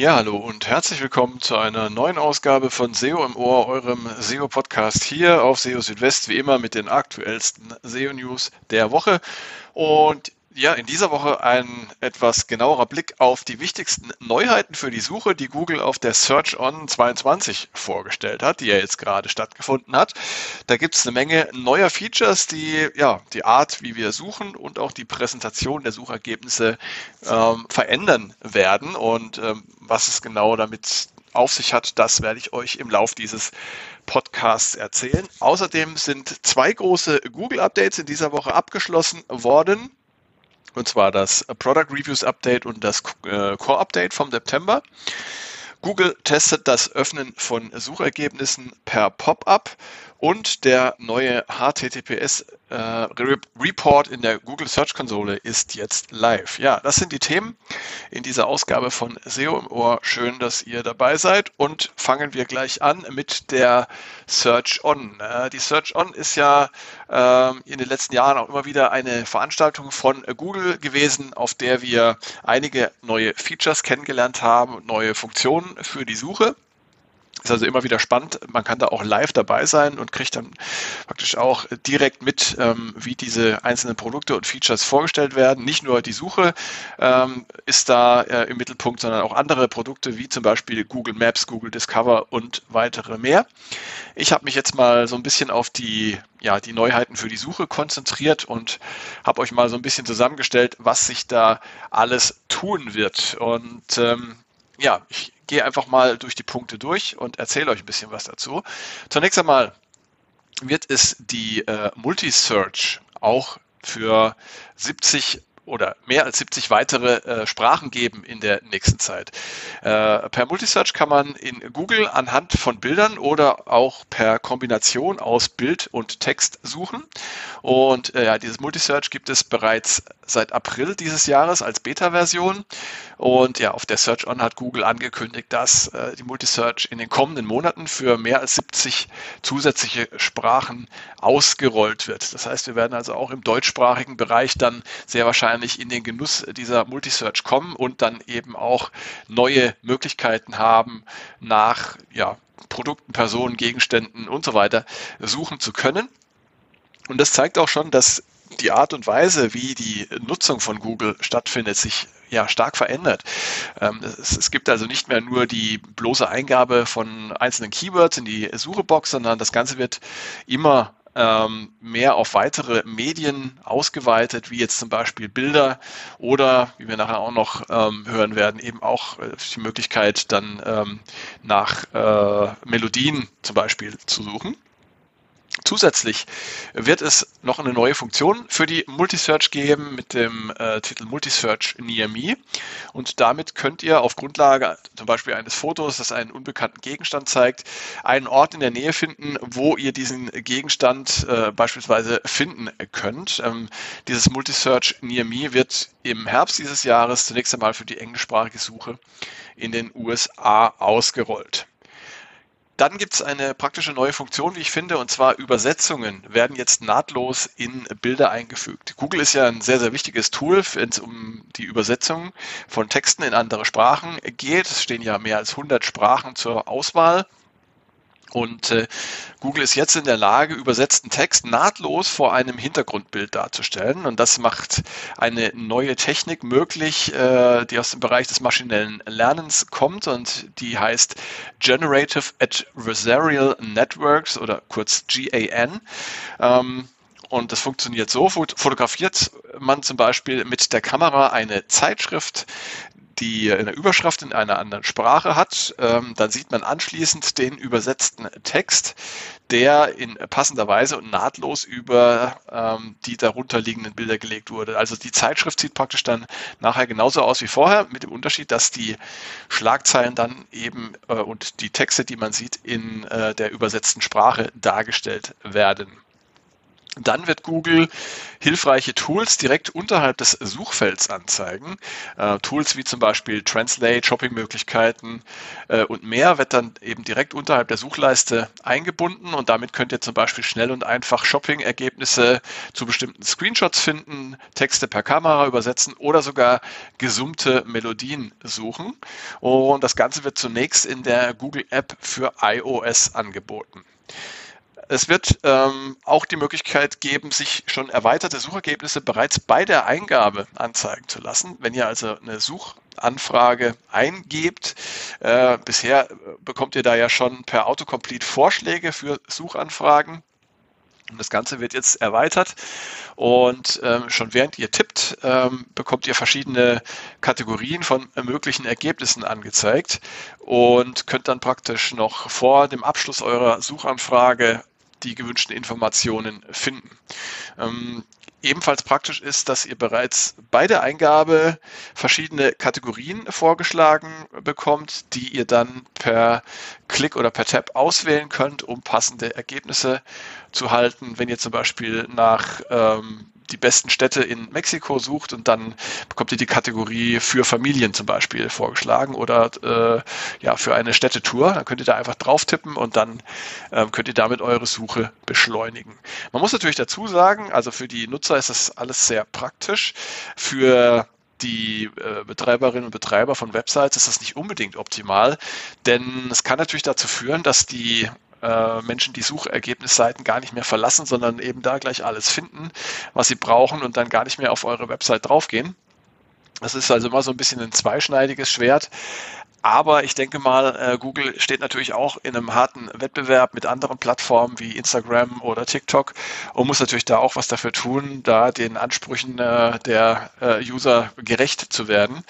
Ja, hallo und herzlich willkommen zu einer neuen Ausgabe von SEO im Ohr, eurem SEO-Podcast hier auf SEO Südwest, wie immer mit den aktuellsten SEO-News der Woche. Und ja, in dieser Woche ein etwas genauerer Blick auf die wichtigsten Neuheiten für die Suche, die Google auf der Search On 22 vorgestellt hat, die ja jetzt gerade stattgefunden hat. Da gibt es eine Menge neuer Features, die ja die Art, wie wir suchen und auch die Präsentation der Suchergebnisse ähm, verändern werden. Und ähm, was es genau damit auf sich hat, das werde ich euch im Lauf dieses Podcasts erzählen. Außerdem sind zwei große Google-Updates in dieser Woche abgeschlossen worden und zwar das Product Reviews Update und das äh, Core Update vom September. Google testet das Öffnen von Suchergebnissen per Pop-up und der neue HTTPS äh, Report in der Google Search Konsole ist jetzt live. Ja, das sind die Themen in dieser Ausgabe von SEO im Ohr. Schön, dass ihr dabei seid und fangen wir gleich an mit der Search On. Äh, die Search On ist ja äh, in den letzten Jahren auch immer wieder eine Veranstaltung von Google gewesen, auf der wir einige neue Features kennengelernt haben neue Funktionen für die Suche. Ist also immer wieder spannend. Man kann da auch live dabei sein und kriegt dann praktisch auch direkt mit, ähm, wie diese einzelnen Produkte und Features vorgestellt werden. Nicht nur die Suche ähm, ist da äh, im Mittelpunkt, sondern auch andere Produkte wie zum Beispiel Google Maps, Google Discover und weitere mehr. Ich habe mich jetzt mal so ein bisschen auf die ja, die Neuheiten für die Suche konzentriert und habe euch mal so ein bisschen zusammengestellt, was sich da alles tun wird. Und ähm, ja, ich gehe einfach mal durch die Punkte durch und erzähle euch ein bisschen was dazu. Zunächst einmal wird es die äh, Multisearch auch für 70 oder mehr als 70 weitere äh, Sprachen geben in der nächsten Zeit. Äh, per Multisearch kann man in Google anhand von Bildern oder auch per Kombination aus Bild und Text suchen. Und äh, ja, dieses Multisearch gibt es bereits seit April dieses Jahres als Beta-Version. Und ja, auf der Search On hat Google angekündigt, dass äh, die Multisearch in den kommenden Monaten für mehr als 70 zusätzliche Sprachen ausgerollt wird. Das heißt, wir werden also auch im deutschsprachigen Bereich dann sehr wahrscheinlich in den Genuss dieser Multisearch kommen und dann eben auch neue Möglichkeiten haben, nach ja, Produkten, Personen, Gegenständen und so weiter suchen zu können. Und das zeigt auch schon, dass die Art und Weise, wie die Nutzung von Google stattfindet, sich ja stark verändert. Ähm, es, gibt also nicht mehr nur die bloße Eingabe von einzelnen Keywords in die Suchebox, sondern das Ganze wird immer ähm, mehr auf weitere Medien ausgeweitet, wie jetzt zum Beispiel Bilder oder, wie wir nachher auch noch ähm, hören werden, eben auch äh, die Möglichkeit, dann ähm, nach äh, Melodien zum Beispiel zu suchen. Zusätzlich wird es noch eine neue Funktion für die Multisearch geben mit dem äh, Titel Multisearch Near Me. Und damit könnt ihr auf Grundlage zum Beispiel eines Fotos, das einen unbekannten Gegenstand zeigt, einen Ort in der Nähe finden, wo ihr diesen Gegenstand äh, beispielsweise finden könnt. Ähm, dieses Multisearch Near Me wird im Herbst dieses Jahres zunächst einmal für die englischsprachige Suche in den USA ausgerollt. Dann gibt es eine praktische neue Funktion, wie ich finde, und zwar Übersetzungen werden jetzt nahtlos in Bilder eingefügt. Google ist ja ein sehr, sehr wichtiges Tool, wenn es um die Übersetzung von Texten in andere Sprachen geht. Es stehen ja mehr als 100 Sprachen zur Auswahl. Und äh, Google ist jetzt in der Lage, übersetzten Text nahtlos vor einem Hintergrundbild darzustellen. Und das macht eine neue Technik möglich, äh, die aus dem Bereich des maschinellen Lernens kommt und die heißt Generative Adversarial Networks oder kurz GAN. Ähm, und das funktioniert so, fotografiert man zum Beispiel mit der Kamera eine Zeitschrift, die eine Überschrift in einer anderen Sprache hat, ähm, dann sieht man anschließend den übersetzten Text, der in passender Weise und nahtlos über ähm, die darunterliegenden Bilder gelegt wurde. Also die Zeitschrift sieht praktisch dann nachher genauso aus wie vorher, mit dem Unterschied, dass die Schlagzeilen dann eben äh, und die Texte, die man sieht, in äh, der übersetzten Sprache dargestellt werden. Dann wird Google hilfreiche Tools direkt unterhalb des Suchfelds anzeigen. Äh, Tools wie zum Beispiel Translate, Shoppingmöglichkeiten äh, und mehr wird dann eben direkt unterhalb der Suchleiste eingebunden und damit könnt ihr zum Beispiel schnell und einfach Shopping-Ergebnisse zu bestimmten Screenshots finden, Texte per Kamera übersetzen oder sogar gesummte Melodien suchen. Und das Ganze wird zunächst in der Google App für iOS angeboten. Es wird ähm, auch die Möglichkeit geben, sich schon erweiterte Suchergebnisse bereits bei der Eingabe anzeigen zu lassen. Wenn ihr also eine Suchanfrage eingebt, äh, bisher bekommt ihr da ja schon per Autocomplete Vorschläge für Suchanfragen. Und das Ganze wird jetzt erweitert und ähm, schon während ihr tippt, ähm, bekommt ihr verschiedene Kategorien von möglichen Ergebnissen angezeigt und könnt dann praktisch noch vor dem Abschluss eurer Suchanfrage die gewünschten Informationen finden. Ähm, ebenfalls praktisch ist, dass ihr bereits bei der Eingabe verschiedene Kategorien vorgeschlagen bekommt, die ihr dann per Klick oder per Tab auswählen könnt, um passende Ergebnisse zu halten. Wenn ihr zum Beispiel nach ähm, die besten Städte in Mexiko sucht und dann bekommt ihr die Kategorie für Familien zum Beispiel vorgeschlagen oder äh, ja für eine Städtetour. Dann könnt ihr da einfach drauf tippen und dann äh, könnt ihr damit eure Suche beschleunigen. Man muss natürlich dazu sagen, also für die Nutzer ist das alles sehr praktisch. Für die äh, Betreiberinnen und Betreiber von Websites ist das nicht unbedingt optimal, denn es kann natürlich dazu führen, dass die äh, Menschen die Suchergebnisseiten gar nicht mehr verlassen, sondern eben da gleich alles finden, was sie brauchen und dann gar nicht mehr auf eure Website draufgehen. Das ist also immer so ein bisschen ein zweischneidiges Schwert. Aber ich denke mal, äh, Google steht natürlich auch in einem harten Wettbewerb mit anderen Plattformen wie Instagram oder TikTok und muss natürlich da auch was dafür tun, da den Ansprüchen äh, der äh, User gerecht zu werden.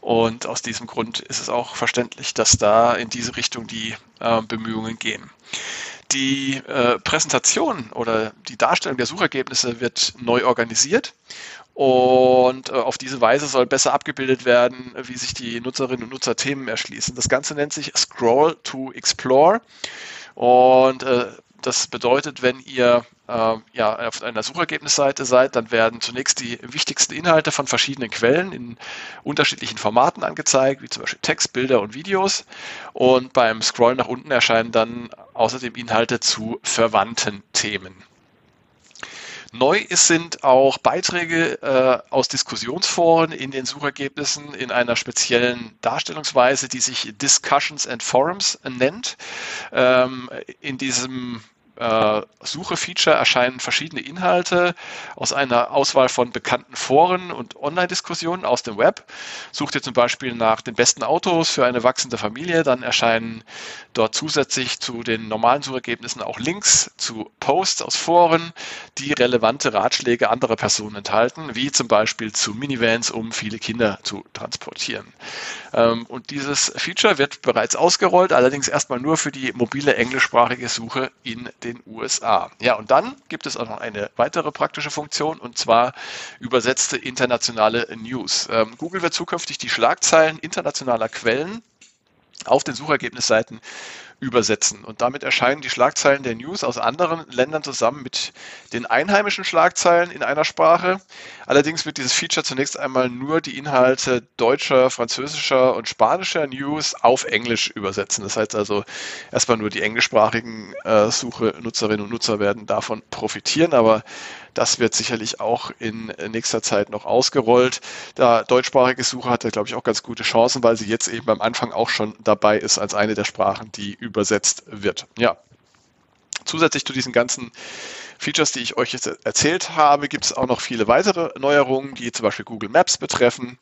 Und aus diesem Grund ist es auch verständlich, dass da in diese Richtung die Bemühungen gehen. Die Präsentation oder die Darstellung der Suchergebnisse wird neu organisiert und äh, auf diese Weise soll besser abgebildet werden, wie sich die Nutzerinnen und Nutzer Themen erschließen. Das Ganze nennt sich Scroll to Explore. Und äh, das bedeutet, wenn ihr äh, ja, auf einer Suchergebnisseite seid, dann werden zunächst die wichtigsten Inhalte von verschiedenen Quellen in unterschiedlichen Formaten angezeigt, wie zum Beispiel Text, Bilder und Videos. Und beim Scrollen nach unten erscheinen dann außerdem Inhalte zu verwandten Themen. Neu sind auch Beiträge äh, aus Diskussionsforen in den Suchergebnissen in einer speziellen Darstellungsweise, die sich Discussions and Forums nennt. Ähm, in diesem äh, Suche-Feature erscheinen verschiedene Inhalte aus einer Auswahl von bekannten Foren und Online-Diskussionen aus dem Web. Sucht ihr zum Beispiel nach den besten Autos für eine wachsende Familie, dann erscheinen dort zusätzlich zu den normalen Suchergebnissen auch Links zu Posts aus Foren, die relevante Ratschläge anderer Personen enthalten, wie zum Beispiel zu Minivans, um viele Kinder zu transportieren. Ähm, und dieses Feature wird bereits ausgerollt, allerdings erstmal nur für die mobile englischsprachige Suche in den USA. Ja, und dann gibt es auch noch eine weitere praktische Funktion und zwar übersetzte internationale News. Ähm, Google wird zukünftig die Schlagzeilen internationaler Quellen auf den Suchergebnisseiten übersetzen. Und damit erscheinen die Schlagzeilen der News aus anderen Ländern zusammen mit den einheimischen Schlagzeilen in einer Sprache. Allerdings wird dieses Feature zunächst einmal nur die Inhalte deutscher, französischer und spanischer News auf Englisch übersetzen. Das heißt also, erstmal nur die englischsprachigen äh, Suche-Nutzerinnen und Nutzer werden davon profitieren, aber das wird sicherlich auch in nächster Zeit noch ausgerollt. Da deutschsprachige Suche hat er, glaube ich, auch ganz gute Chancen, weil sie jetzt eben am Anfang auch schon dabei ist als eine der Sprachen, die übersetzt wird. Ja. Zusätzlich zu diesen ganzen Features, die ich euch jetzt erzählt habe, gibt es auch noch viele weitere Neuerungen, die zum Beispiel Google Maps betreffen.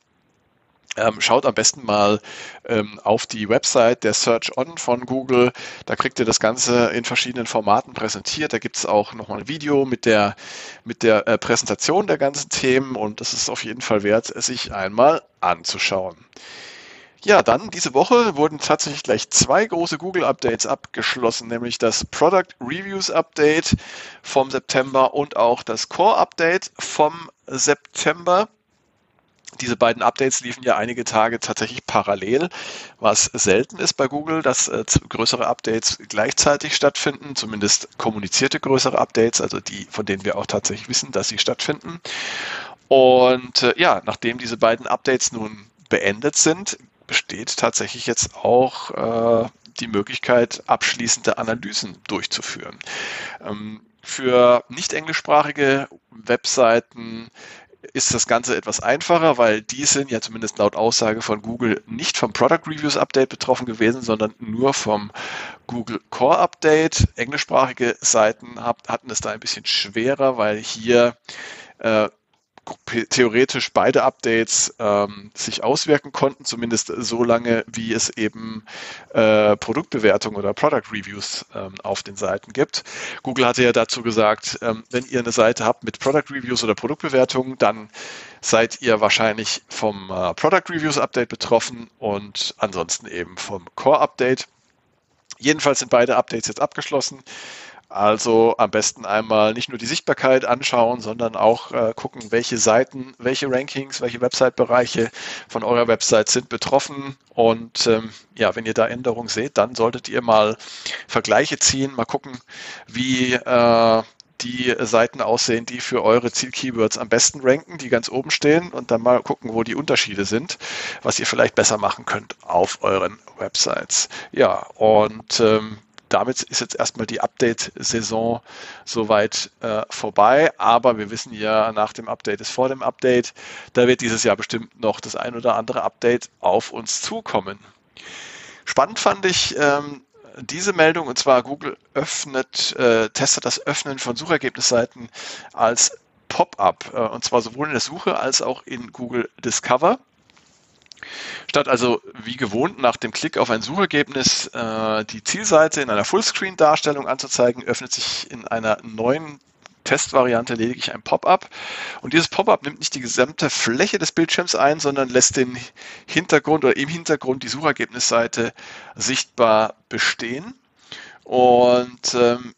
Ähm, schaut am besten mal ähm, auf die Website der Search On von Google. Da kriegt ihr das Ganze in verschiedenen Formaten präsentiert. Da gibt es auch nochmal ein Video mit der, mit der äh, Präsentation der ganzen Themen und das ist auf jeden Fall wert, sich einmal anzuschauen. Ja, dann diese Woche wurden tatsächlich gleich zwei große Google-Updates abgeschlossen, nämlich das Product Reviews Update vom September und auch das Core Update vom September. diese beiden Updates liefen ja einige Tage tatsächlich parallel, was selten ist bei Google, dass äh, größere Updates gleichzeitig stattfinden, zumindest kommunizierte größere Updates, also die, von denen wir auch tatsächlich wissen, dass sie stattfinden. Und äh, ja, nachdem diese beiden Updates nun beendet sind, besteht tatsächlich jetzt auch äh, die Möglichkeit, abschließende Analysen durchzuführen. Ähm, für nicht englischsprachige Webseiten ist das Ganze etwas einfacher, weil die sind ja zumindest laut Aussage von Google nicht vom Product Reviews Update betroffen gewesen, sondern nur vom Google Core Update. Englischsprachige Seiten hatten es da ein bisschen schwerer, weil hier äh, theoretisch beide Updates ähm, sich auswirken konnten, zumindest so lange, wie es eben äh, Produktbewertungen oder Product Reviews ähm, auf den Seiten gibt. Google hatte ja dazu gesagt, ähm, wenn ihr eine Seite habt mit Product Reviews oder Produktbewertungen, dann seid ihr wahrscheinlich vom äh, Product Reviews Update betroffen und ansonsten eben vom Core Update. Jedenfalls sind beide Updates jetzt abgeschlossen. Also am besten einmal nicht nur die Sichtbarkeit anschauen, sondern auch äh, gucken, welche Seiten, welche Rankings, welche Website-Bereiche von eurer Website sind betroffen. Und ähm, ja, wenn ihr da Änderungen seht, dann solltet ihr mal Vergleiche ziehen, mal gucken, wie äh, die Seiten aussehen, die für eure Zielkeywords am besten ranken, die ganz oben stehen und dann mal gucken, wo die Unterschiede sind, was ihr vielleicht besser machen könnt auf euren Websites. Ja, und ähm, damit ist jetzt erstmal die Update-Saison soweit äh, vorbei. Aber wir wissen ja, nach dem Update ist vor dem Update. Da wird dieses Jahr bestimmt noch das ein oder andere Update auf uns zukommen. Spannend fand ich ähm, diese Meldung, und zwar Google öffnet, äh, testet das Öffnen von Suchergebnisseiten als Pop-up, äh, und zwar sowohl in der Suche als auch in Google Discover. Statt also wie gewohnt nach dem Klick auf ein Suchergebnis äh, die Zielseite in einer Fullscreen-Darstellung anzuzeigen, öffnet sich in einer neuen Testvariante lediglich ein Pop-up. Und dieses Pop-up nimmt nicht die gesamte Fläche des Bildschirms ein, sondern lässt den Hintergrund oder im Hintergrund die Suchergebnisseite sichtbar bestehen. Und ähm,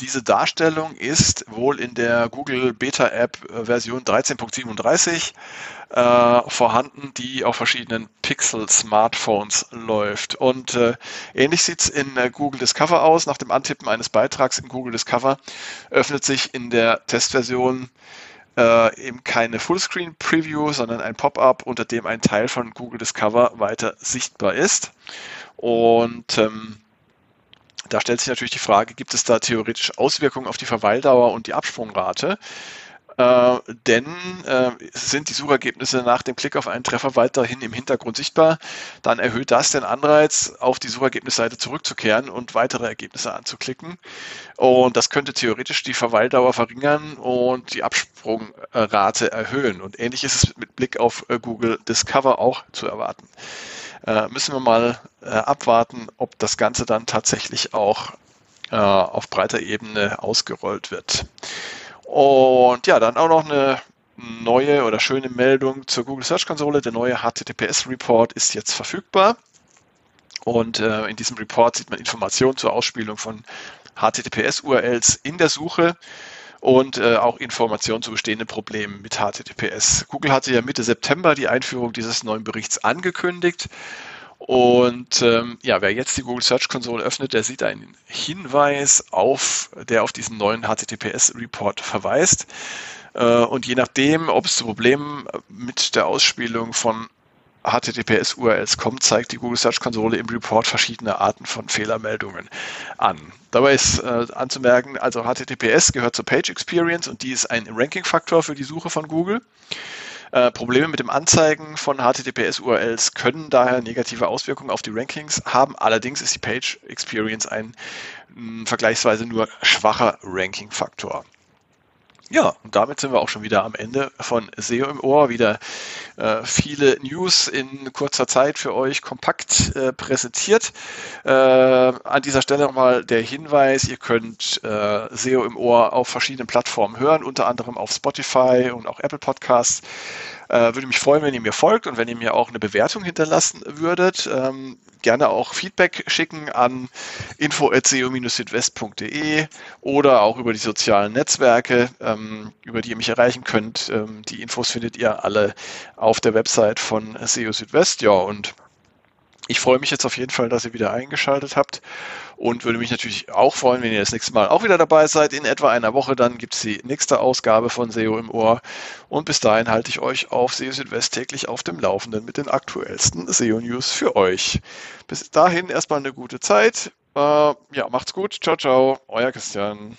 diese Darstellung ist wohl in der Google Beta App äh, Version 13.37 äh, vorhanden, die auf verschiedenen Pixel-Smartphones läuft. Und äh, ähnlich sieht es in äh, Google Discover aus. Nach dem Antippen eines Beitrags in Google Discover öffnet sich in der Testversion äh, eben keine Fullscreen-Preview, sondern ein Pop-up, unter dem ein Teil von Google Discover weiter sichtbar ist. Und ähm, da stellt sich natürlich die Frage, gibt es da theoretisch Auswirkungen auf die Verweildauer und die Absprungrate? Äh, denn äh, sind die Suchergebnisse nach dem Klick auf einen Treffer weiterhin im Hintergrund sichtbar, dann erhöht das den Anreiz, auf die Suchergebnisseite zurückzukehren und weitere Ergebnisse anzuklicken. Und das könnte theoretisch die Verweildauer verringern und die Absprungrate erhöhen. Und ähnlich ist es mit Blick auf äh, Google Discover auch zu erwarten. Äh, müssen wir mal äh, abwarten, ob das Ganze dann tatsächlich auch äh, auf breiter Ebene ausgerollt wird. Und ja, dann auch noch eine neue oder schöne Meldung zur Google Search Konsole. Der neue HTTPS Report ist jetzt verfügbar. Und äh, in diesem Report sieht man Informationen zur Ausspielung von HTTPS-URLs in der Suche und äh, auch Informationen zu bestehenden Problemen mit HTTPS. Google hatte ja Mitte September die Einführung dieses neuen Berichts angekündigt. Und ähm, ja, wer jetzt die Google Search Console öffnet, der sieht einen Hinweis auf, der auf diesen neuen HTTPS-Report verweist. Äh, und je nachdem, ob es zu Problemen mit der Ausspielung von HTTPS-URLs kommt, zeigt die Google Search Konsole im Report verschiedene Arten von Fehlermeldungen an. Dabei ist äh, anzumerken, also HTTPS gehört zur Page Experience und die ist ein Ranking-Faktor für die Suche von Google. Äh, Probleme mit dem Anzeigen von HTTPS-URLs können daher negative Auswirkungen auf die Rankings haben. Allerdings ist die Page Experience ein mh, vergleichsweise nur schwacher Ranking-Faktor. Ja, und damit sind wir auch schon wieder am Ende von SEO im Ohr. Wieder äh, viele News in kurzer Zeit für euch kompakt äh, präsentiert. Äh, an dieser Stelle nochmal der Hinweis, ihr könnt äh, SEO im Ohr auf verschiedenen Plattformen hören, unter anderem auf Spotify und auch Apple Podcasts. Äh, würde mich freuen, wenn ihr mir folgt und wenn ihr mir auch eine Bewertung hinterlassen würdet. Ähm, gerne auch Feedback schicken an info.seo-südwest.de oder auch über die sozialen Netzwerke, ähm, über die ihr mich erreichen könnt. Ähm, die Infos findet ihr alle auf der Website von SEO Südwest. Ja, und ich freue mich jetzt auf jeden Fall, dass ihr wieder eingeschaltet habt und würde mich natürlich auch freuen, wenn ihr das nächste Mal auch wieder dabei seid. In etwa einer Woche dann gibt es die nächste Ausgabe von SEO im Ohr und bis dahin halte ich euch auf SEO Südwest täglich auf dem Laufenden mit den aktuellsten SEO-News für euch. Bis dahin erstmal eine gute Zeit. Äh, ja, macht's gut. Ciao, ciao. Euer Christian.